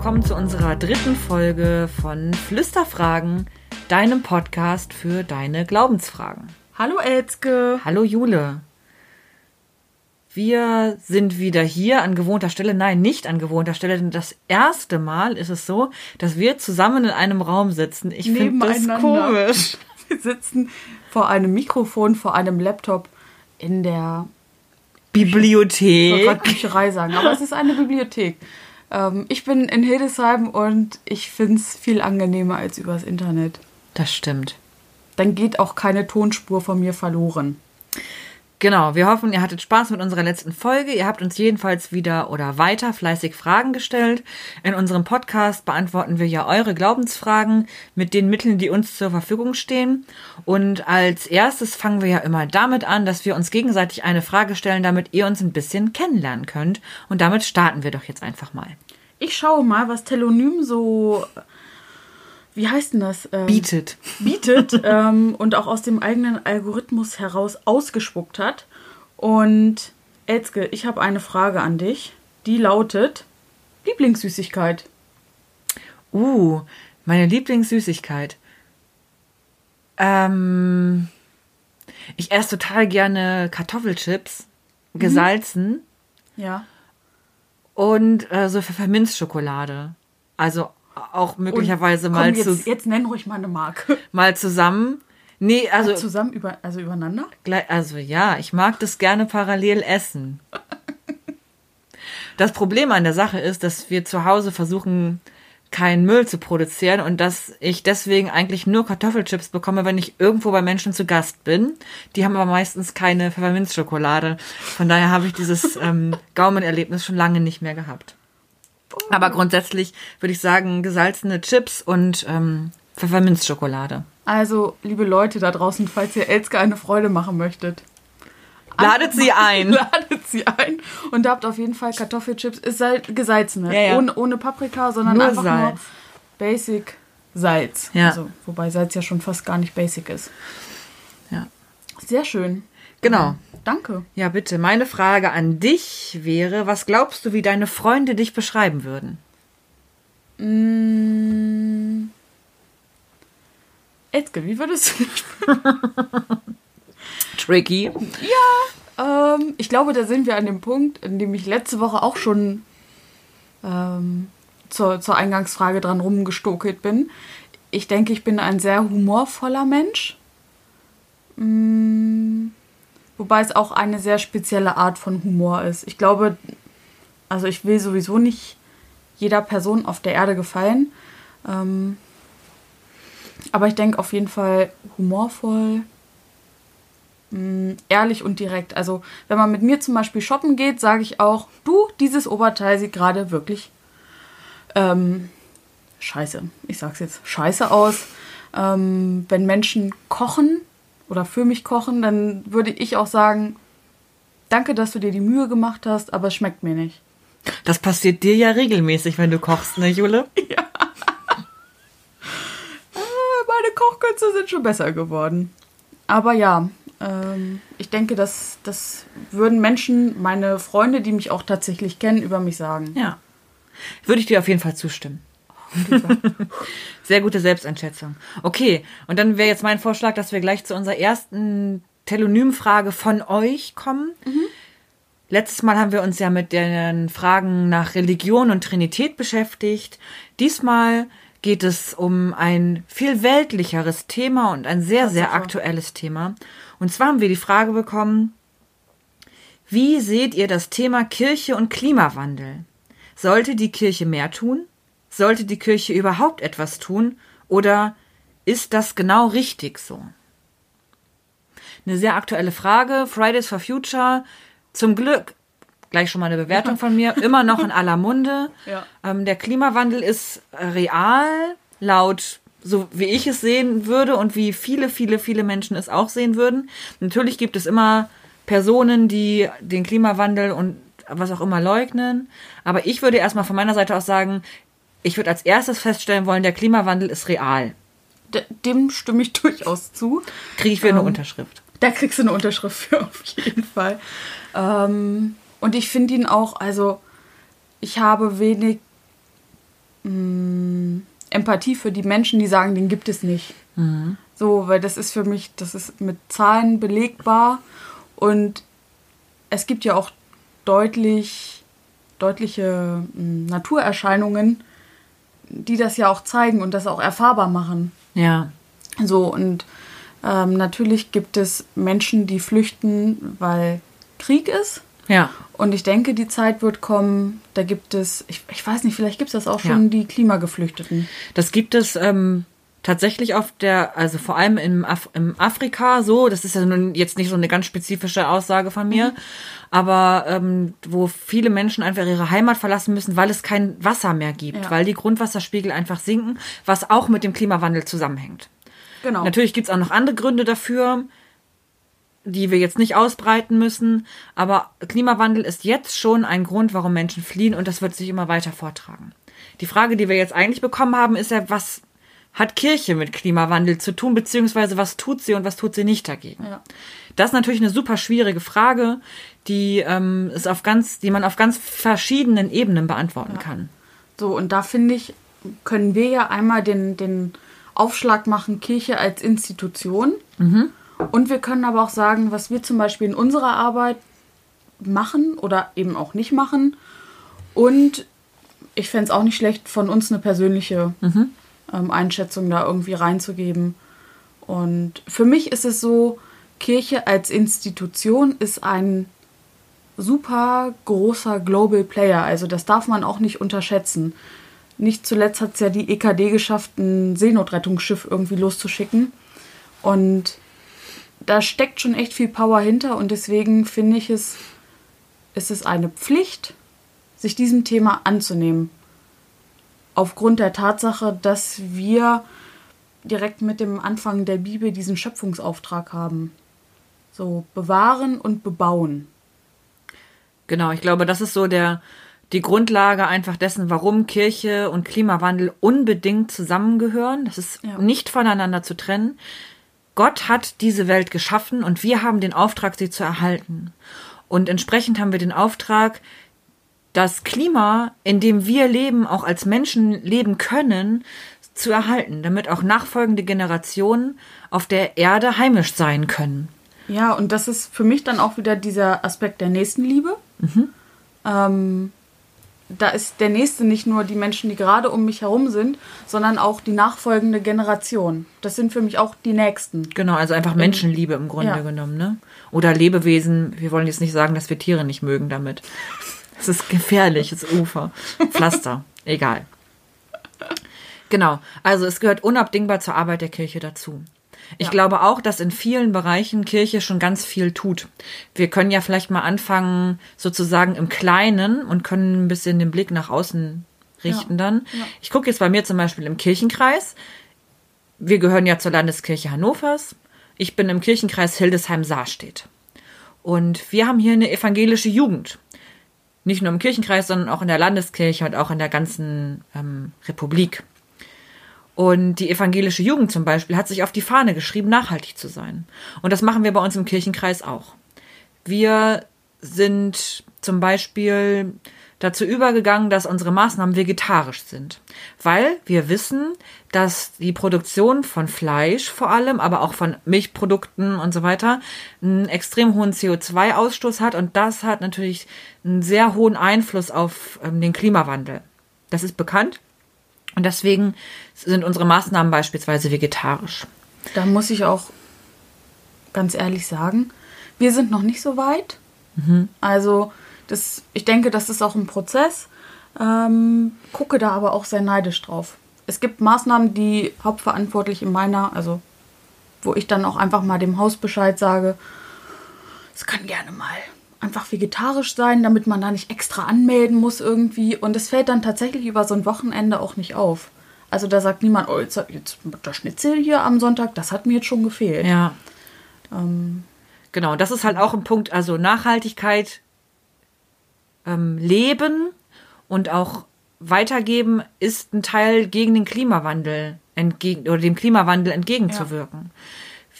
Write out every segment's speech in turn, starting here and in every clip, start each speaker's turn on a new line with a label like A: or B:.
A: willkommen zu unserer dritten Folge von Flüsterfragen, deinem Podcast für deine Glaubensfragen.
B: Hallo Elzke.
A: Hallo Jule. Wir sind wieder hier an gewohnter Stelle. Nein, nicht an gewohnter Stelle, denn das erste Mal ist es so, dass wir zusammen in einem Raum sitzen. Ich finde das komisch.
B: Wir sitzen vor einem Mikrofon, vor einem Laptop in der ich wollte
A: Bibliothek.
B: gerade Bücherei sagen, aber es ist eine Bibliothek. Ähm, ich bin in Hildesheim und ich finde es viel angenehmer als übers Internet.
A: Das stimmt.
B: Dann geht auch keine Tonspur von mir verloren.
A: Genau, wir hoffen, ihr hattet Spaß mit unserer letzten Folge. Ihr habt uns jedenfalls wieder oder weiter fleißig Fragen gestellt. In unserem Podcast beantworten wir ja eure Glaubensfragen mit den Mitteln, die uns zur Verfügung stehen. Und als erstes fangen wir ja immer damit an, dass wir uns gegenseitig eine Frage stellen, damit ihr uns ein bisschen kennenlernen könnt. Und damit starten wir doch jetzt einfach mal.
B: Ich schaue mal, was Telonym so, wie heißt denn das? Ähm,
A: Bietet.
B: bietet ähm, und auch aus dem eigenen Algorithmus heraus ausgespuckt hat. Und Elzke, ich habe eine Frage an dich, die lautet Lieblingssüßigkeit.
A: Uh, meine Lieblingssüßigkeit. Ähm, ich esse total gerne Kartoffelchips, gesalzen
B: Ja.
A: und äh, so Pfefferminzschokolade. Also auch möglicherweise
B: Und
A: mal,
B: komm,
A: zu,
B: jetzt, jetzt nenn ruhig mal eine Marke.
A: mal zusammen. Nee, also,
B: Zusammen über, also übereinander?
A: also ja, ich mag das gerne parallel essen. Das Problem an der Sache ist, dass wir zu Hause versuchen, keinen Müll zu produzieren und dass ich deswegen eigentlich nur Kartoffelchips bekomme, wenn ich irgendwo bei Menschen zu Gast bin. Die haben aber meistens keine Pfefferminzschokolade. Von daher habe ich dieses ähm, Gaumenerlebnis schon lange nicht mehr gehabt. Aber grundsätzlich würde ich sagen, gesalzene Chips und ähm, Pfefferminzschokolade.
B: Also, liebe Leute da draußen, falls ihr Elske eine Freude machen möchtet,
A: Ladet sie ein.
B: ladet sie ein und habt auf jeden Fall Kartoffelchips. Ist halt gesalzene.
A: Ja, ja.
B: Ohne, ohne Paprika, sondern
A: Nur
B: einfach nur
A: Salz.
B: Basic Salz.
A: Ja.
B: Also, wobei Salz ja schon fast gar nicht basic ist.
A: Ja.
B: Sehr schön.
A: Genau.
B: Danke.
A: Ja, bitte. Meine Frage an dich wäre, was glaubst du, wie deine Freunde dich beschreiben würden?
B: Mm. Elske, wie würdest du mich
A: Tricky.
B: Ähm, ich glaube, da sind wir an dem Punkt, in dem ich letzte Woche auch schon ähm, zur, zur Eingangsfrage dran rumgestokelt bin. Ich denke, ich bin ein sehr humorvoller Mensch. Mm, wobei es auch eine sehr spezielle Art von Humor ist. Ich glaube, also ich will sowieso nicht jeder Person auf der Erde gefallen. Ähm, aber ich denke auf jeden Fall humorvoll, mh, ehrlich und direkt. Also, wenn man mit mir zum Beispiel shoppen geht, sage ich auch, du, dieses Oberteil sieht gerade wirklich ähm, scheiße. Ich sag's jetzt scheiße aus. Ähm, wenn Menschen kochen oder für mich kochen, dann würde ich auch sagen, danke, dass du dir die Mühe gemacht hast, aber es schmeckt mir nicht.
A: Das passiert dir ja regelmäßig, wenn du kochst, ne, Jule?
B: Äh, meine Kochkünste sind schon besser geworden. Aber ja, ähm, ich denke, dass das würden Menschen, meine Freunde, die mich auch tatsächlich kennen, über mich sagen.
A: Ja. Würde ich dir auf jeden Fall zustimmen. Sehr gute Selbsteinschätzung. Okay, und dann wäre jetzt mein Vorschlag, dass wir gleich zu unserer ersten Telonymfrage von euch kommen. Letztes Mal haben wir uns ja mit den Fragen nach Religion und Trinität beschäftigt. Diesmal geht es um ein viel weltlicheres Thema und ein sehr, sehr aktuelles Thema. Und zwar haben wir die Frage bekommen, wie seht ihr das Thema Kirche und Klimawandel? Sollte die Kirche mehr tun? Sollte die Kirche überhaupt etwas tun? Oder ist das genau richtig so? Eine sehr aktuelle Frage. Fridays for Future. Zum Glück, gleich schon mal eine Bewertung von mir, immer noch in aller Munde.
B: Ja.
A: Ähm, der Klimawandel ist real, laut so wie ich es sehen würde und wie viele, viele, viele Menschen es auch sehen würden. Natürlich gibt es immer Personen, die den Klimawandel und was auch immer leugnen. Aber ich würde erstmal von meiner Seite aus sagen, ich würde als erstes feststellen wollen, der Klimawandel ist real.
B: De dem stimme ich durchaus zu.
A: Kriege ich wieder eine
B: Ähm,
A: Unterschrift.
B: Da kriegst du eine Unterschrift für auf jeden Fall. Ähm, und ich finde ihn auch, also ich habe wenig mh, Empathie für die Menschen, die sagen, den gibt es nicht. So, weil das ist für mich, das ist mit Zahlen belegbar und es gibt ja auch deutlich, deutliche mh, Naturerscheinungen, die das ja auch zeigen und das auch erfahrbar machen.
A: Ja.
B: So, und ähm, natürlich gibt es Menschen, die flüchten, weil Krieg ist.
A: Ja.
B: Und ich denke, die Zeit wird kommen, da gibt es, ich, ich weiß nicht, vielleicht gibt es das auch schon,
A: Ja.
B: die Klimageflüchteten.
A: Das gibt es ähm, tatsächlich auf der, also vor allem im, Af im Afrika so, das ist ja nun jetzt nicht so eine ganz spezifische Aussage von mir, aber ähm, wo viele Menschen einfach ihre Heimat verlassen müssen, weil es kein Wasser mehr gibt,
B: Ja.
A: weil die Grundwasserspiegel einfach sinken, was auch mit dem Klimawandel zusammenhängt.
B: Genau.
A: Natürlich gibt's auch noch andere Gründe dafür, die wir jetzt nicht ausbreiten müssen. Aber Klimawandel ist jetzt schon ein Grund, warum Menschen fliehen und das wird sich immer weiter vortragen. Die Frage, die wir jetzt eigentlich bekommen haben, ist ja, was hat Kirche mit Klimawandel zu tun, beziehungsweise was tut sie und was tut sie nicht dagegen?
B: Ja.
A: Das ist natürlich eine super schwierige Frage, die, ähm, ist auf ganz, die man auf ganz verschiedenen Ebenen beantworten kann.
B: So, und da finde ich, können wir ja einmal den, den Aufschlag machen, Kirche als Institution. Und wir können aber auch sagen, was wir zum Beispiel in unserer Arbeit machen oder eben auch nicht machen. Und ich fände es auch nicht schlecht, von uns eine persönliche ähm, Einschätzung da irgendwie reinzugeben. Und für mich ist es so, Kirche als Institution ist ein super großer Global Player. Also das darf man auch nicht unterschätzen. Nicht zuletzt hat es ja die EKD geschafft, ein Seenotrettungsschiff irgendwie loszuschicken. Und da steckt schon echt viel Power hinter und deswegen finde ich es, ist es eine Pflicht, sich diesem Thema anzunehmen. Aufgrund der Tatsache, dass wir direkt mit dem Anfang der Bibel diesen Schöpfungsauftrag haben. So bewahren und bebauen.
A: Genau, ich glaube, das ist so der, die Grundlage einfach dessen, warum Kirche und Klimawandel unbedingt zusammengehören. Das ist
B: Ja.
A: nicht voneinander zu trennen. Gott hat diese Welt geschaffen und wir haben den Auftrag, sie zu erhalten. Und entsprechend haben wir den Auftrag, das Klima, in dem wir leben, auch als Menschen leben können, zu erhalten, damit auch nachfolgende Generationen auf der Erde heimisch sein können.
B: Ja, und das ist für mich dann auch wieder dieser Aspekt der Nächstenliebe. Ähm, da ist der Nächste nicht nur die Menschen, die gerade um mich herum sind, sondern auch die nachfolgende Generation. Das sind für mich auch die Nächsten.
A: Genau, also einfach Menschenliebe im Grunde
B: ja.
A: genommen, ne? Oder Lebewesen. Wir wollen jetzt nicht sagen, dass wir Tiere nicht mögen damit. Das ist gefährliches Ufer. Pflaster. Egal. Genau. Also es gehört unabdingbar zur Arbeit der Kirche dazu. Ich
B: Ja.
A: glaube auch, dass in vielen Bereichen Kirche schon ganz viel tut. Wir können ja vielleicht mal anfangen, sozusagen im Kleinen und können ein bisschen den Blick nach außen richten
B: Ja.
A: dann.
B: Ja.
A: Ich gucke jetzt bei mir zum Beispiel im Kirchenkreis. Wir gehören ja zur Landeskirche Hannovers. Ich bin im Kirchenkreis Hildesheim-Saarstedt. Und wir haben hier eine evangelische Jugend. Nicht nur im Kirchenkreis, sondern auch in der Landeskirche und auch in der ganzen ähm, Republik. Und die evangelische Jugend zum Beispiel hat sich auf die Fahne geschrieben, nachhaltig zu sein. Und das machen wir bei uns im Kirchenkreis auch. Wir sind zum Beispiel dazu übergegangen, dass unsere Maßnahmen vegetarisch sind, weil wir wissen, dass die Produktion von Fleisch vor allem, aber auch von Milchprodukten und so weiter, einen extrem hohen CO2-Ausstoß hat und das hat natürlich einen sehr hohen Einfluss auf ähm, den Klimawandel. Das ist bekannt und deswegen sind unsere Maßnahmen beispielsweise vegetarisch.
B: Da muss ich auch ganz ehrlich sagen, wir sind noch nicht so weit. Also, das, ich denke, das ist auch ein Prozess. Ähm, gucke da aber auch sehr neidisch drauf. Es gibt Maßnahmen, die hauptverantwortlich in meiner, also wo ich dann auch einfach mal dem Haus Bescheid sage, es kann gerne mal einfach vegetarisch sein, damit man da nicht extra anmelden muss irgendwie. Und es fällt dann tatsächlich über so ein Wochenende auch nicht auf. Also da sagt niemand, oh, jetzt, jetzt das Schnitzel hier am Sonntag, das hat mir jetzt schon gefehlt.
A: Ja.
B: Ähm,
A: Genau, das ist halt auch ein Punkt, also Nachhaltigkeit, ähm, Leben und auch weitergeben ist ein Teil gegen den Klimawandel entgegen oder dem Klimawandel entgegenzuwirken.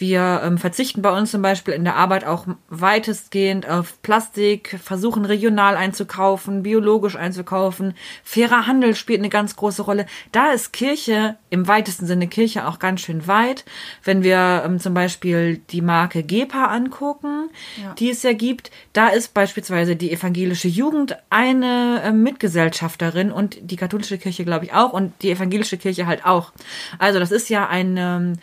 A: Wir ähm, verzichten bei uns zum Beispiel in der Arbeit auch weitestgehend auf Plastik, versuchen regional einzukaufen, biologisch einzukaufen. Fairer Handel spielt eine ganz große Rolle. Da ist Kirche im weitesten Sinne Kirche auch ganz schön weit. Wenn wir ähm, zum Beispiel die Marke GEPA angucken,
B: Ja.
A: die es ja gibt, da ist beispielsweise die evangelische Jugend eine äh, Mitgesellschafterin und die katholische Kirche, glaube ich, auch und die evangelische Kirche halt auch. Also das ist ja eine ähm,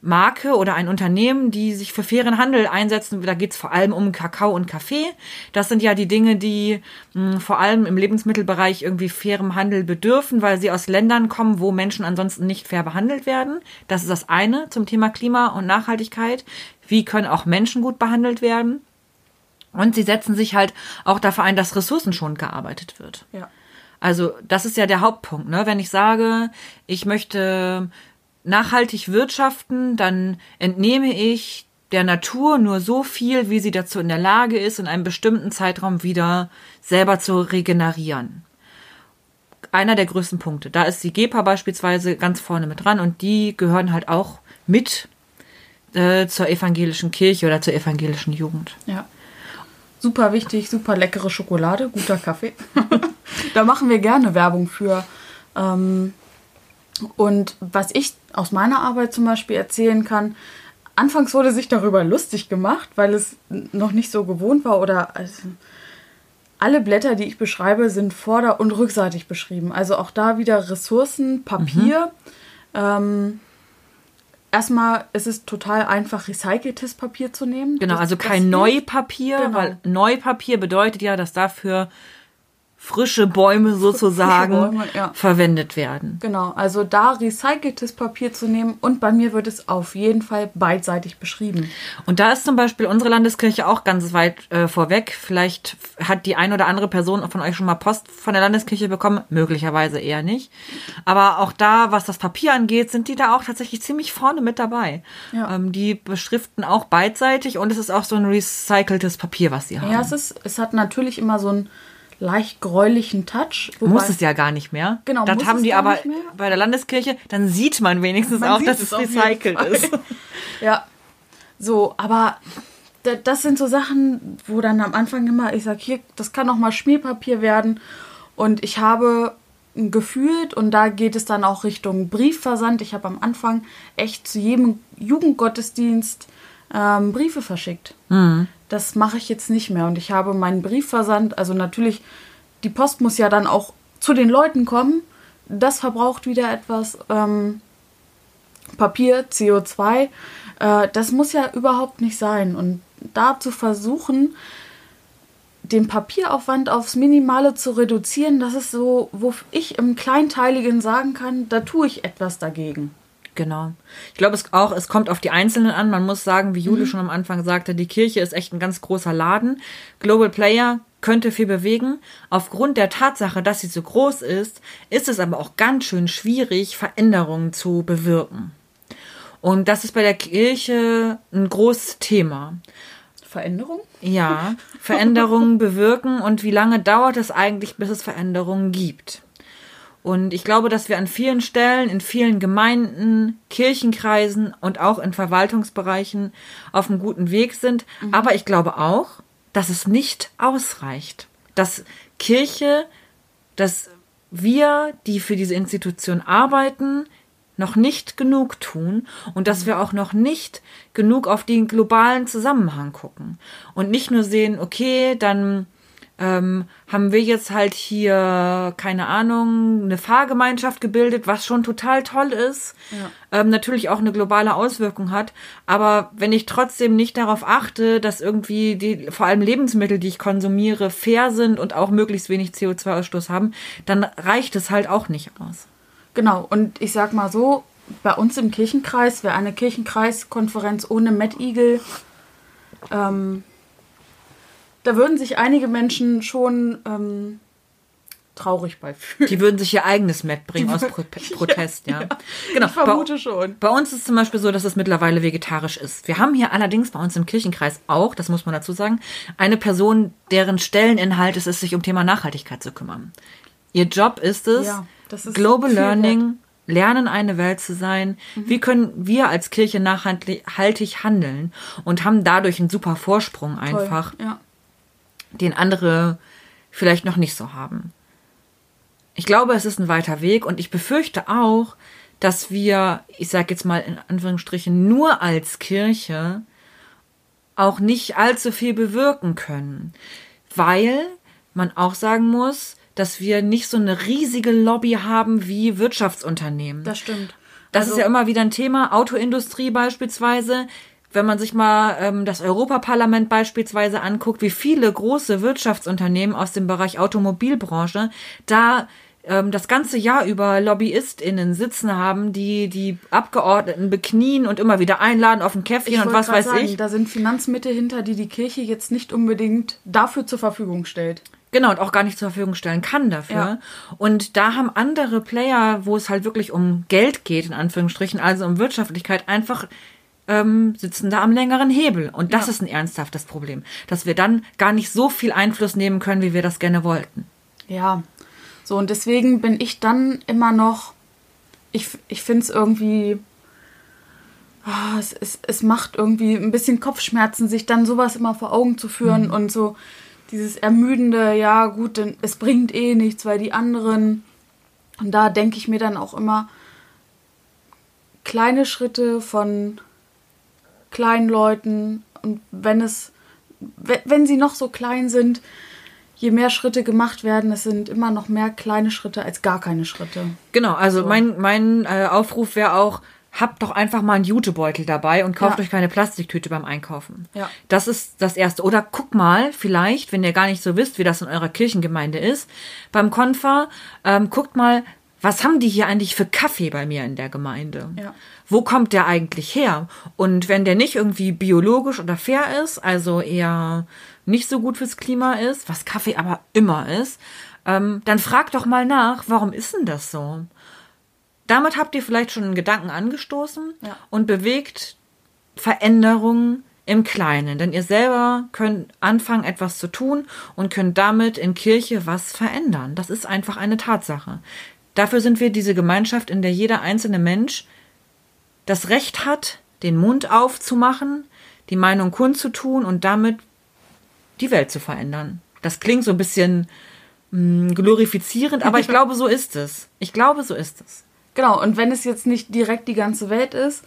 A: Marke oder ein Unternehmen, die sich für fairen Handel einsetzen. Da geht's vor allem um Kakao und Kaffee. Das sind ja die Dinge, die mh, vor allem im Lebensmittelbereich irgendwie fairem Handel bedürfen, weil sie aus Ländern kommen, wo Menschen ansonsten nicht fair behandelt werden. Das ist das eine zum Thema Klima und Nachhaltigkeit. Wie können auch Menschen gut behandelt werden? Und sie setzen sich halt auch dafür ein, dass ressourcenschonend gearbeitet wird.
B: Ja.
A: Also das ist ja der Hauptpunkt. Ne? Wenn ich sage, ich möchte nachhaltig wirtschaften, dann entnehme ich der Natur nur so viel, wie sie dazu in der Lage ist, in einem bestimmten Zeitraum wieder selber zu regenerieren. Einer der größten Punkte. Da ist die GEPA beispielsweise ganz vorne mit dran und die gehören halt auch mit äh, zur evangelischen Kirche oder zur evangelischen Jugend.
B: Ja. Super wichtig, super leckere Schokolade, guter Kaffee. da machen wir gerne Werbung für. Ähm, und was ich aus meiner Arbeit zum Beispiel erzählen kann, anfangs wurde sich darüber lustig gemacht, weil es noch nicht so gewohnt war oder also, alle Blätter, die ich beschreibe, sind vorder- und rückseitig beschrieben. Also auch da wieder Ressourcen, Papier. Ähm, erstmal ist es total einfach, recyceltes Papier zu nehmen.
A: Genau,
B: Das-
A: also kein. Neupapier,
B: Genau.
A: weil Neupapier bedeutet ja, dass dafür frische Bäume sozusagen
B: Bäume, ja.
A: verwendet werden.
B: Genau, also da recyceltes Papier zu nehmen und bei mir wird es auf jeden Fall beidseitig beschrieben.
A: Und da ist zum Beispiel unsere Landeskirche auch ganz weit äh, vorweg. Vielleicht hat die ein oder andere Person von euch schon mal Post von der Landeskirche bekommen, möglicherweise eher nicht. Aber auch da, was das Papier angeht, sind die da auch tatsächlich ziemlich vorne mit dabei.
B: Ja.
A: Ähm, die beschriften auch beidseitig und es ist auch so ein recyceltes Papier, was sie haben.
B: Ja, es, ist, es hat natürlich immer so einen leicht gräulichen Touch.
A: muss es ja gar nicht mehr.
B: Genau,
A: Das
B: muss
A: haben
B: es
A: die aber
B: nicht mehr.
A: bei der Landeskirche, dann sieht man wenigstens
B: Man
A: auch, dass
B: es
A: recycelt ist.
B: Ja, so, aber da- das sind so Sachen, wo dann am Anfang immer, ich sag hier, das kann auch mal Schmierpapier werden. Und ich habe gefühlt, und da geht es dann auch Richtung Briefversand. Ich habe am Anfang echt zu jedem Jugendgottesdienst ähm, Briefe verschickt. Das mache ich jetzt nicht mehr. Und ich habe meinen Briefversand, also natürlich, die Post muss ja dann auch zu den Leuten kommen. Das verbraucht wieder etwas. Ähm, Papier, CO2, äh, das muss ja überhaupt nicht sein. Und da zu versuchen, den Papieraufwand aufs Minimale zu reduzieren, das ist so, wo ich im Kleinteiligen sagen kann, da tue ich etwas dagegen.
A: Genau. Ich glaube es auch, es kommt auf die Einzelnen an. Man muss sagen, wie
B: Mhm.
A: Jule schon am Anfang sagte, die Kirche ist echt ein ganz großer Laden. Global Player könnte viel bewegen. Aufgrund der Tatsache, dass sie so groß ist, ist es aber auch ganz schön schwierig, Veränderungen zu bewirken. Und das ist bei der Kirche ein großes Thema.
B: Veränderung?
A: Ja, Veränderungen bewirken und wie lange dauert es eigentlich, bis es Veränderungen gibt? Und ich glaube, dass wir an vielen Stellen, in vielen Gemeinden, Kirchenkreisen und auch in Verwaltungsbereichen auf einem guten Weg sind. Aber ich glaube auch, dass es nicht ausreicht. Dass Kirche, dass wir, die für diese Institution arbeiten, noch nicht genug tun und dass wir auch noch nicht genug auf den globalen Zusammenhang gucken und nicht nur sehen, okay, dann ähm, haben wir jetzt halt hier, keine Ahnung, eine Fahrgemeinschaft gebildet, was schon total toll ist, ähm, natürlich auch eine globale Auswirkung hat. Aber wenn ich trotzdem nicht darauf achte, dass irgendwie die, vor allem Lebensmittel, die ich konsumiere, fair sind und auch möglichst wenig CO2-Ausstoß haben, dann reicht es halt auch nicht aus.
B: Genau, und ich sag mal so, bei uns im Kirchenkreis wäre eine Kirchenkreiskonferenz ohne Eagle. Ähm, da würden sich einige Menschen schon ähm, traurig bei fühlen.
A: Die würden sich ihr eigenes Met bringen
B: Die
A: aus Pro Protest, ja. Genau.
B: ich vermute
A: bei,
B: schon.
A: Bei uns ist es zum Beispiel so, dass es mittlerweile vegetarisch ist. Wir haben hier allerdings bei uns im Kirchenkreis auch, das muss man dazu sagen, eine Person, deren Stelleninhalt es ist, sich um Thema Nachhaltigkeit zu kümmern. Ihr Job ist es,
B: Ja, ist
A: Global Learning lernen, eine Welt zu sein? Wie können wir als Kirche nachhaltig handeln? Und haben dadurch einen super Vorsprung einfach,
B: Toll. Ja.
A: Den andere vielleicht noch nicht so haben. Ich glaube, es ist ein weiter Weg und ich befürchte auch, dass wir, ich sage jetzt mal in Anführungsstrichen, nur als Kirche auch nicht allzu viel bewirken können, weil man auch sagen muss, dass wir nicht so eine riesige Lobby haben wie Wirtschaftsunternehmen.
B: Das stimmt.
A: Das
B: Also-
A: ist ja immer wieder ein Thema. Autoindustrie beispielsweise. Wenn man sich mal ähm, das Europaparlament beispielsweise anguckt, wie viele große Wirtschaftsunternehmen aus dem Bereich Automobilbranche da ähm, das ganze Jahr über LobbyistInnen sitzen haben, die die Abgeordneten beknien und immer wieder einladen auf ein Käffchen und was weiß
B: sagen,
A: ich.
B: Da sind Finanzmittel hinter, die die Kirche jetzt nicht unbedingt dafür zur Verfügung stellt.
A: Genau, und auch gar nicht zur Verfügung stellen kann dafür.
B: Ja.
A: Und da haben andere Player, wo es halt wirklich um Geld geht, in Anführungsstrichen, also um Wirtschaftlichkeit, einfach ähm, sitzen da am längeren Hebel. Und das
B: Ja.
A: ist ein ernsthaftes Problem, dass wir dann gar nicht so viel Einfluss nehmen können, wie wir das gerne wollten.
B: Ja, so und deswegen bin ich dann immer noch, ich, ich finde es irgendwie, ah, es, es, es macht irgendwie ein bisschen Kopfschmerzen, sich dann sowas immer vor Augen zu führen und so dieses ermüdende, ja gut, denn es bringt eh nichts, weil die anderen, und da denke ich mir dann auch immer, kleine Schritte von kleinen Leuten und wenn es, we- wenn sie noch so klein sind, je mehr Schritte gemacht werden, es sind immer noch mehr kleine Schritte als gar keine Schritte.
A: Genau, also mein, mein äh, Aufruf wäre auch, habt doch einfach mal einen Jutebeutel dabei und kauft
B: Ja.
A: euch keine Plastiktüte beim Einkaufen.
B: Ja.
A: Das ist das Erste. Oder guck mal, vielleicht, wenn ihr gar nicht so wisst, wie das in eurer Kirchengemeinde ist, beim Konfer, ähm, guckt mal, was haben die hier eigentlich für Kaffee bei mir in der Gemeinde?
B: Ja.
A: Wo kommt der eigentlich her? Und wenn der nicht irgendwie biologisch oder fair ist, also eher nicht so gut fürs Klima ist, was Kaffee aber immer ist, ähm, dann fragt doch mal nach, warum ist denn das so? Damit habt ihr vielleicht schon einen Gedanken angestoßen
B: Ja.
A: und bewegt Veränderungen im Kleinen. Denn ihr selber könnt anfangen, etwas zu tun und könnt damit in Kirche was verändern. Das ist einfach eine Tatsache. Dafür sind wir diese Gemeinschaft, in der jeder einzelne Mensch das Recht hat, den Mund aufzumachen, die Meinung kundzutun und damit die Welt zu verändern. Das klingt so ein bisschen mh, glorifizierend, aber ich glaube, so ist es. Ich glaube, so ist es.
B: Genau, und wenn es jetzt nicht direkt die ganze Welt ist,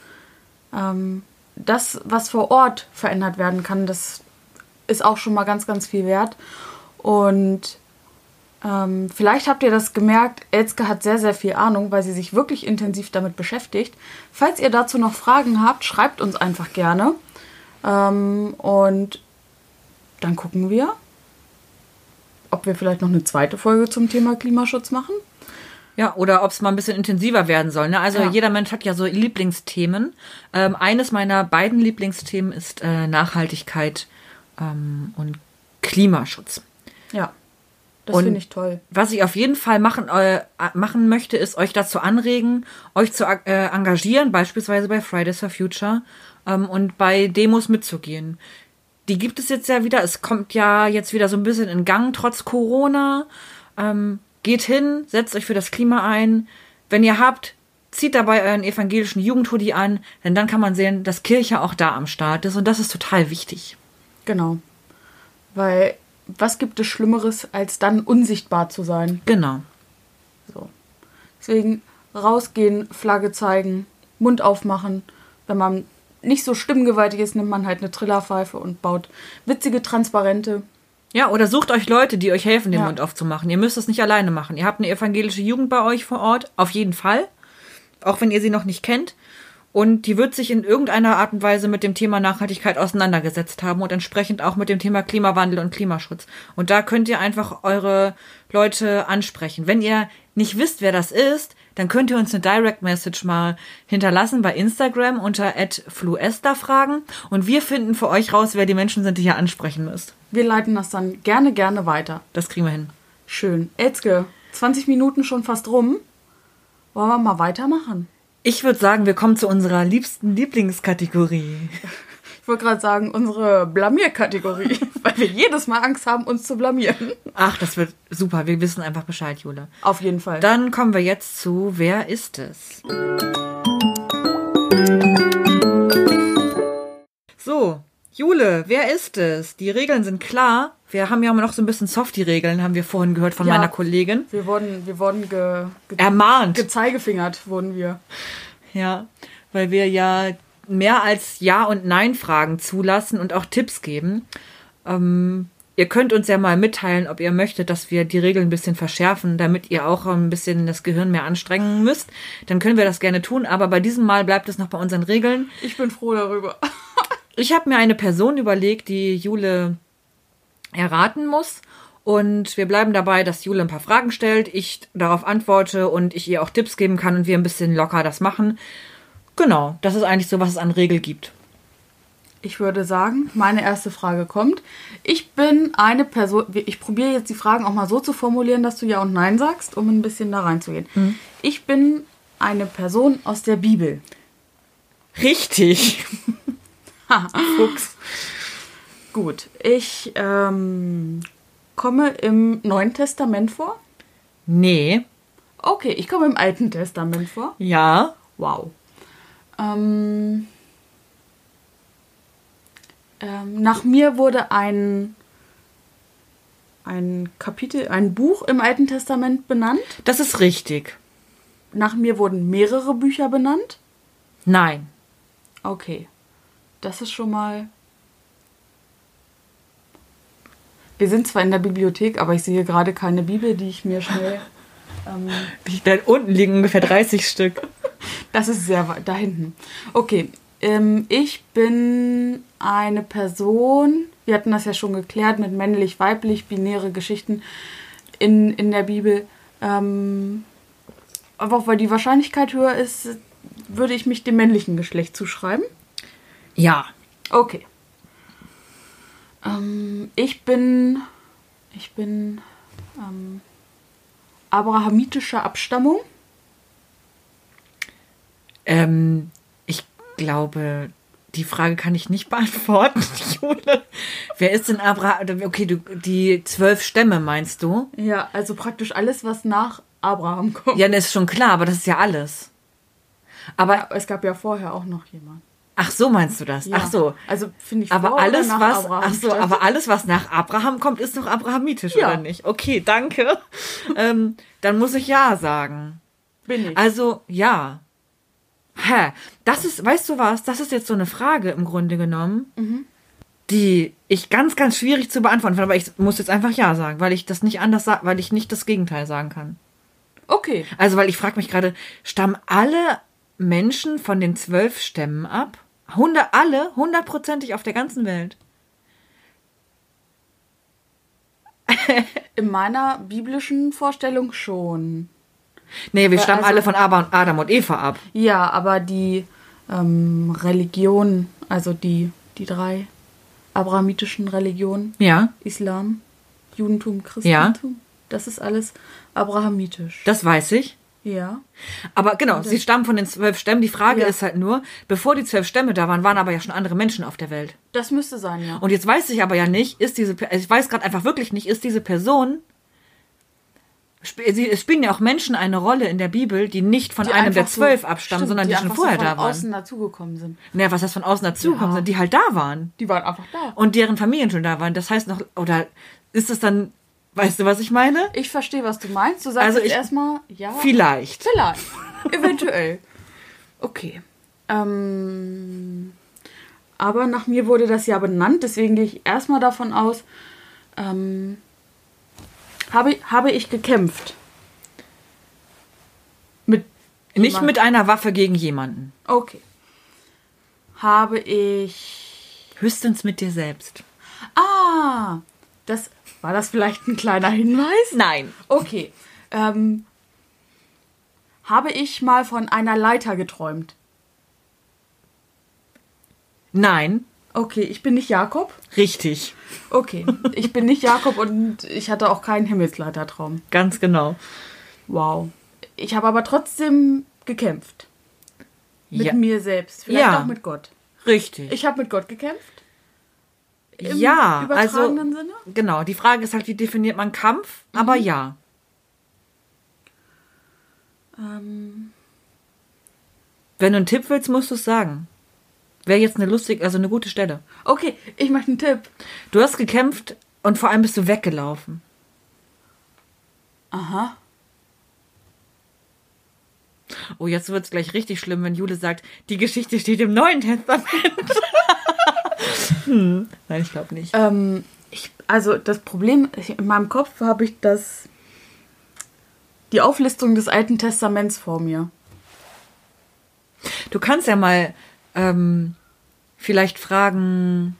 B: ähm, das, was vor Ort verändert werden kann, das ist auch schon mal ganz, ganz viel wert. Und ähm, vielleicht habt ihr das gemerkt, Elske hat sehr, sehr viel Ahnung, weil sie sich wirklich intensiv damit beschäftigt. Falls ihr dazu noch Fragen habt, schreibt uns einfach gerne. Ähm, und dann gucken wir, ob wir vielleicht noch eine zweite Folge zum Thema Klimaschutz machen.
A: Ja, oder ob es mal ein bisschen intensiver werden soll. Ne? Also
B: Ja.
A: jeder Mensch hat ja so Lieblingsthemen. Ähm, eines meiner beiden Lieblingsthemen ist äh, Nachhaltigkeit ähm, und Klimaschutz.
B: Ja, das finde ich toll.
A: Was ich auf jeden Fall machen, äh, machen möchte, ist euch dazu anregen, euch zu äh, engagieren, beispielsweise bei Fridays for Future ähm, und bei Demos mitzugehen. Die gibt es jetzt ja wieder. Es kommt ja jetzt wieder so ein bisschen in Gang, trotz Corona. Ähm, geht hin, setzt euch für das Klima ein. Wenn ihr habt, zieht dabei euren evangelischen Jugendhoodie an, denn dann kann man sehen, dass Kirche auch da am Start ist und das ist total wichtig.
B: Genau. Weil was gibt es Schlimmeres, als dann unsichtbar zu sein?
A: Genau.
B: So. Deswegen rausgehen, Flagge zeigen, Mund aufmachen. Wenn man nicht so stimmgewaltig ist, nimmt man halt eine Trillerpfeife und baut witzige Transparente.
A: Ja, oder sucht euch Leute, die euch helfen, den
B: Ja.
A: Mund aufzumachen. Ihr müsst es nicht alleine machen. Ihr habt eine evangelische Jugend bei euch vor Ort, auf jeden Fall. Auch wenn ihr sie noch nicht kennt. Und die wird sich in irgendeiner Art und Weise mit dem Thema Nachhaltigkeit auseinandergesetzt haben und entsprechend auch mit dem Thema Klimawandel und Klimaschutz. Und da könnt ihr einfach eure Leute ansprechen. Wenn ihr nicht wisst, wer das ist, dann könnt ihr uns eine Direct Message mal hinterlassen bei Instagram unter @fluester-fragen und wir finden für euch raus, wer die Menschen sind, die ihr ansprechen müsst.
B: Wir leiten das dann gerne, gerne weiter.
A: Das kriegen wir hin.
B: Schön. Elzke, 20 Minuten schon fast rum. Wollen wir mal weitermachen?
A: Ich würde sagen, wir kommen zu unserer liebsten Lieblingskategorie.
B: Ich wollte gerade sagen, unsere Blamierkategorie, weil wir jedes Mal Angst haben, uns zu blamieren.
A: Ach, das wird super. Wir wissen einfach Bescheid, Jule.
B: Auf jeden Fall.
A: Dann kommen wir jetzt zu Wer ist es? So, Jule, wer ist es? Die Regeln sind klar. Wir haben ja immer noch so ein bisschen Softie-Regeln, haben wir vorhin gehört von
B: Ja.
A: meiner Kollegin.
B: wir wurden, wir wurden ge, ge,
A: Ermahnt.
B: gezeigefingert, wurden wir.
A: Ja, weil wir ja mehr als Ja- und Nein-Fragen zulassen und auch Tipps geben. Ähm, ihr könnt uns ja mal mitteilen, ob ihr möchtet, dass wir die Regeln ein bisschen verschärfen, damit ihr auch ein bisschen das Gehirn mehr anstrengen müsst. Dann können wir das gerne tun, aber bei diesem Mal bleibt es noch bei unseren Regeln.
B: Ich bin froh darüber.
A: Ich habe mir eine Person überlegt, die Jule erraten muss. Und wir bleiben dabei, dass Jule ein paar Fragen stellt, ich darauf antworte und ich ihr auch Tipps geben kann und wir ein bisschen locker das machen. Genau, das ist eigentlich so, was es an Regel gibt.
B: Ich würde sagen, meine erste Frage kommt. Ich bin eine Person, ich probiere jetzt die Fragen auch mal so zu formulieren, dass du Ja und Nein sagst, um ein bisschen da reinzugehen. Ich bin eine Person aus der Bibel.
A: Richtig. Fuchs.
B: Gut, ich ähm, komme im Neuen Testament vor.
A: Nee.
B: Okay, ich komme im Alten Testament vor.
A: Ja.
B: Wow. Ähm, ähm, nach mir wurde ein, ein Kapitel, ein Buch im Alten Testament benannt.
A: Das ist richtig.
B: Nach mir wurden mehrere Bücher benannt.
A: Nein.
B: Okay. Das ist schon mal. Wir sind zwar in der Bibliothek, aber ich sehe gerade keine Bibel, die ich mir schnell. Ähm,
A: Da unten liegen ungefähr 30 Stück.
B: Das ist sehr weit da hinten. Okay, ähm, ich bin eine Person, wir hatten das ja schon geklärt mit männlich, weiblich, binäre Geschichten in, in der Bibel. Ähm, aber auch weil die Wahrscheinlichkeit höher ist, würde ich mich dem männlichen Geschlecht zuschreiben.
A: Ja.
B: Okay. Ähm, ich bin. Ich bin. Ähm, abrahamitischer Abstammung.
A: Ähm, ich glaube, die Frage kann ich nicht beantworten, Jule. Wer ist denn Abraham? Okay, du, die zwölf Stämme meinst du?
B: Ja, also praktisch alles, was nach Abraham kommt.
A: Ja, das ist schon klar, aber das ist ja alles. Aber,
B: Es gab ja vorher auch noch jemand.
A: Ach so meinst du das?
B: Ja.
A: Ach so.
B: Also finde ich
A: Aber alles, was,
B: Abraham
A: ach so,
B: statt?
A: aber alles, was nach Abraham kommt, ist doch abrahamitisch,
B: Ja.
A: oder nicht? Okay, danke. ähm, dann muss ich ja sagen.
B: bin ich.
A: Also, ja. Hä? Das ist, weißt du was? Das ist jetzt so eine Frage im Grunde genommen,
B: Mhm.
A: die ich ganz, ganz schwierig zu beantworten finde. Aber ich muss jetzt einfach ja sagen, weil ich das nicht anders weil ich nicht das Gegenteil sagen kann.
B: okay.
A: Also, weil ich frage mich gerade, stammen alle Menschen von den zwölf Stämmen ab? Hundert, alle, hundertprozentig auf der ganzen Welt.
B: In meiner biblischen Vorstellung schon.
A: Nee, wir stammen
B: also-
A: alle von Adam und Eva ab.
B: Ja, aber die ähm, Religion, also die, die drei abrahamitischen Religionen,
A: Ja,
B: Islam, Judentum, Christentum, das ist alles abrahamitisch.
A: das weiß ich.
B: Ja.
A: Aber genau, sie stammen von den zwölf Stämmen. Die Frage
B: Ja.
A: ist halt nur, bevor die zwölf Stämme da waren, waren aber ja schon andere Menschen auf der Welt.
B: Das müsste sein, ja.
A: Und jetzt weiß ich aber ja nicht, ist diese, ich weiß gerade einfach wirklich nicht, ist diese Person, es spielen ja auch Menschen eine Rolle in der Bibel, die nicht von
B: Die
A: einem der
B: einfach so-
A: zwölf abstammen,
B: stimmt,
A: sondern die, schon
B: einfach
A: vorher
B: so von
A: da waren.
B: außen dazugekommen sind.
A: Naja, was heißt von außen dazugekommen
B: Ja.
A: sind, die halt da waren.
B: Die waren einfach da.
A: Und deren Familien schon da waren. Das heißt noch, oder ist es dann, weißt du, was ich meine?
B: Ich verstehe, was du meinst. Du sagst
A: Also ich-
B: erstmal, ja.
A: Vielleicht.
B: Vielleicht. Eventuell. Okay. Ähm, aber nach mir wurde das ja benannt, deswegen gehe ich erstmal davon aus, ähm, habe, habe ich gekämpft. Mit.
A: Nicht
B: jemand-
A: mit einer Waffe gegen jemanden.
B: Okay. Habe ich.
A: Höchstens mit dir selbst.
B: Ah! Das. War das vielleicht ein kleiner Hinweis?
A: Nein.
B: Okay. Ähm, habe ich mal von einer Leiter geträumt?
A: Nein.
B: Okay, ich bin nicht Jakob.
A: Richtig.
B: Okay, ich bin nicht Jakob und ich hatte auch keinen Himmelsleitertraum.
A: Ganz genau.
B: Wow. Ich habe aber trotzdem gekämpft. Mit
A: Ja.
B: mir selbst. Vielleicht
A: Ja.
B: auch mit Gott.
A: Richtig.
B: Ich habe mit Gott gekämpft. Im
A: ja, also
B: übertragenen Sinne.
A: genau. Die Frage ist halt, wie definiert man Kampf? Aber
B: Mhm.
A: ja.
B: Ähm,
A: Wenn du einen Tipp willst, musst du es sagen. Wäre jetzt eine lustige, also eine gute Stelle.
B: okay, ich möchte einen Tipp.
A: Du hast gekämpft und vor allem bist du weggelaufen.
B: Aha.
A: Oh, jetzt wird es gleich richtig schlimm, wenn Jule sagt, die Geschichte steht im Neuen Testament. Hm. Nein, ich glaube nicht.
B: Ähm, ich, also das Problem, ich- in meinem Kopf habe ich das die Auflistung des Alten Testaments vor mir.
A: Du kannst ja mal ähm, vielleicht fragen.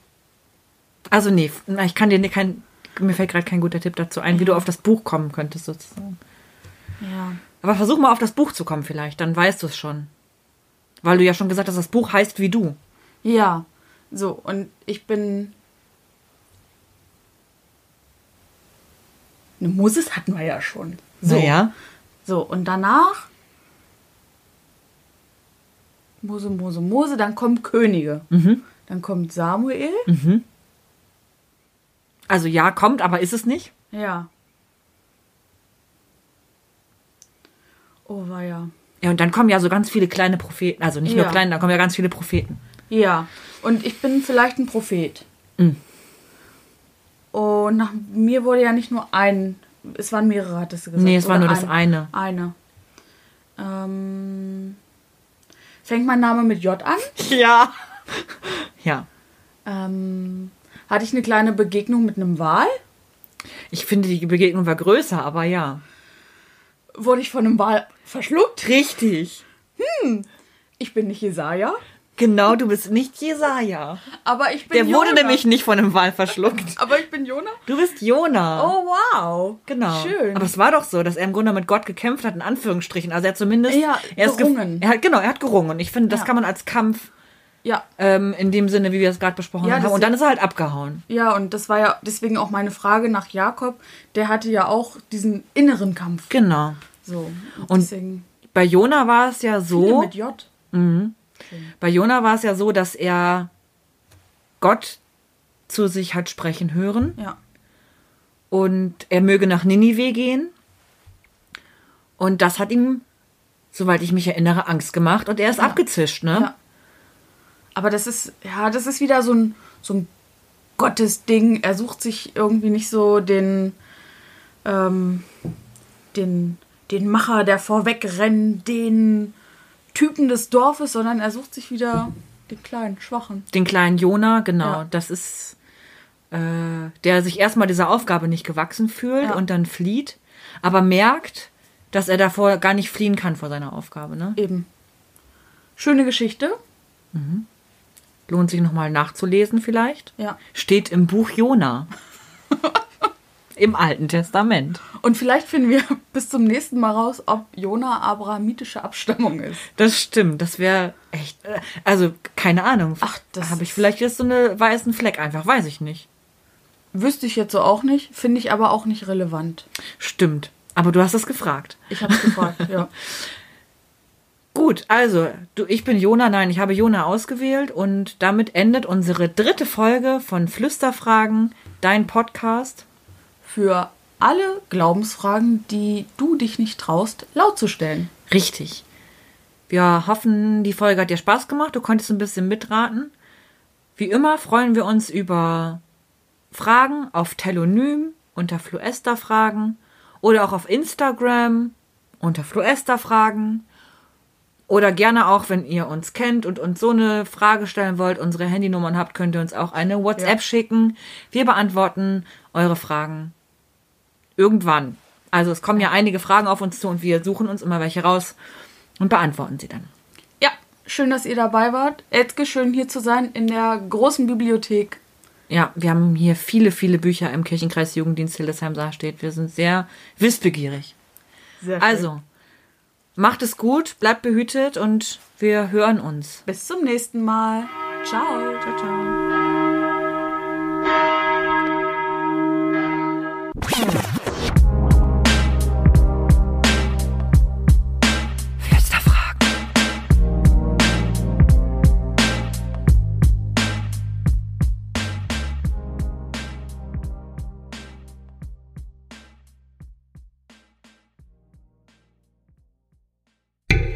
A: Also nee, ich kann dir kein, mir fällt gerade kein guter Tipp dazu ein, wie du auf das Buch kommen könntest sozusagen.
B: Ja.
A: Aber versuch mal auf das Buch zu kommen vielleicht, dann weißt du es schon. Weil du ja schon gesagt hast, das Buch heißt wie du.
B: Ja. So, und ich bin. Ne, Moses hatten wir ja schon. So.
A: Naja.
B: So, und danach. Mose, Mose, Mose, dann kommen Könige.
A: Mhm.
B: Dann kommt Samuel.
A: Also ja, kommt, aber ist es nicht?
B: Ja. Oh, war ja.
A: Ja, und dann kommen ja so ganz viele kleine Propheten. Also nicht nur
B: Ja.
A: kleine, da kommen ja ganz viele Propheten.
B: Ja, und ich bin vielleicht ein Prophet.
A: Mhm.
B: Und nach mir wurde ja nicht nur ein, es waren mehrere, hattest du gesagt.
A: Nee, es war nur das eine.
B: Eine. Ähm, fängt mein Name mit J an?
A: Ja. Ja.
B: Ähm, hatte ich eine kleine Begegnung mit einem Wal?
A: Ich finde, die Begegnung war größer, aber ja.
B: Wurde ich von einem Wal verschluckt?
A: Richtig.
B: Ich bin nicht Jesaja,
A: Genau, du bist nicht Jesaja.
B: aber ich bin
A: Der wurde
B: Jona.
A: nämlich nicht von einem Wal verschluckt.
B: Aber ich bin Jona?
A: Du bist Jona.
B: Oh, wow.
A: Genau.
B: Schön.
A: Aber es war doch so, dass er im Grunde mit Gott gekämpft hat, in Anführungsstrichen. Also er hat zumindest.
B: Ja,
A: er
B: gerungen.
A: Er hat, genau, er hat gerungen. Und ich finde, das
B: Ja.
A: kann man als Kampf
B: ja,
A: ähm, in dem Sinne, wie wir es gerade besprochen
B: Ja,
A: haben. Und dann
B: ist-
A: er halt abgehauen.
B: Ja, und das war ja deswegen auch meine Frage nach Jakob. Der hatte ja auch diesen inneren Kampf.
A: Genau.
B: So. Und,
A: Und
B: deswegen
A: Bei Jona war es ja so.
B: mit J.
A: Bei Jona war es ja so, dass er Gott zu sich hat sprechen hören
B: Ja.
A: und er möge nach Ninive gehen. Und das hat ihm, soweit ich mich erinnere, Angst gemacht und er ist abgezischt, ne?
B: Ja. Aber das ist, ja, das ist wieder so ein, so ein Gottesding. Er sucht sich irgendwie nicht so den, ähm, den, den Macher, der vorwegrennt, den Typen des Dorfes, sondern er sucht sich wieder den kleinen, schwachen.
A: Den kleinen Jona, genau.
B: Ja.
A: Das ist, äh, der sich erstmal dieser Aufgabe nicht gewachsen fühlt
B: Ja.
A: und dann flieht, aber merkt, dass er davor gar nicht fliehen kann vor seiner Aufgabe, ne?
B: Eben. Schöne Geschichte.
A: Lohnt sich nochmal nachzulesen vielleicht.
B: Ja.
A: Steht im Buch Jona. Im Alten Testament.
B: Und vielleicht finden wir bis zum nächsten Mal raus, ob Jona abrahamitische Abstammung ist.
A: Das stimmt, das wäre echt. Also, keine Ahnung.
B: Ach, das
A: habe ich vielleicht jetzt so eine weißen Fleck einfach, weiß ich nicht.
B: Wüsste ich jetzt so auch nicht, finde ich aber auch nicht relevant.
A: Stimmt. Aber du hast es gefragt.
B: Ich habe es gefragt, ja.
A: Gut, also, du, ich bin Jona, nein, ich habe Jona ausgewählt und damit endet unsere dritte Folge von Flüsterfragen, dein Podcast.
B: Für alle Glaubensfragen, die du dich nicht traust, laut zu stellen.
A: Richtig. Wir hoffen, die Folge hat dir Spaß gemacht, du konntest ein bisschen mitraten. Wie immer freuen wir uns über Fragen auf Telonym unter Fluesterfragen oder auch auf Instagram unter Fluesterfragen. Oder gerne auch, wenn ihr uns kennt und uns so eine Frage stellen wollt, unsere Handynummern habt, könnt ihr uns auch eine WhatsApp
B: Ja.
A: schicken. Wir beantworten eure Fragen irgendwann. Also es kommen ja einige Fragen auf uns zu und wir suchen uns immer welche raus und beantworten sie dann.
B: Ja, schön, dass ihr dabei wart. Edke, schön hier zu sein in der großen Bibliothek.
A: Ja, wir haben hier viele, viele Bücher im Kirchenkreis Jugenddienst Hildesheim-Saarstedt. Wir sind sehr wissbegierig.
B: Sehr schön.
A: Also, macht es gut, bleibt behütet und wir hören uns.
B: bis zum nächsten Mal. Ciao.
A: Ciao, ciao.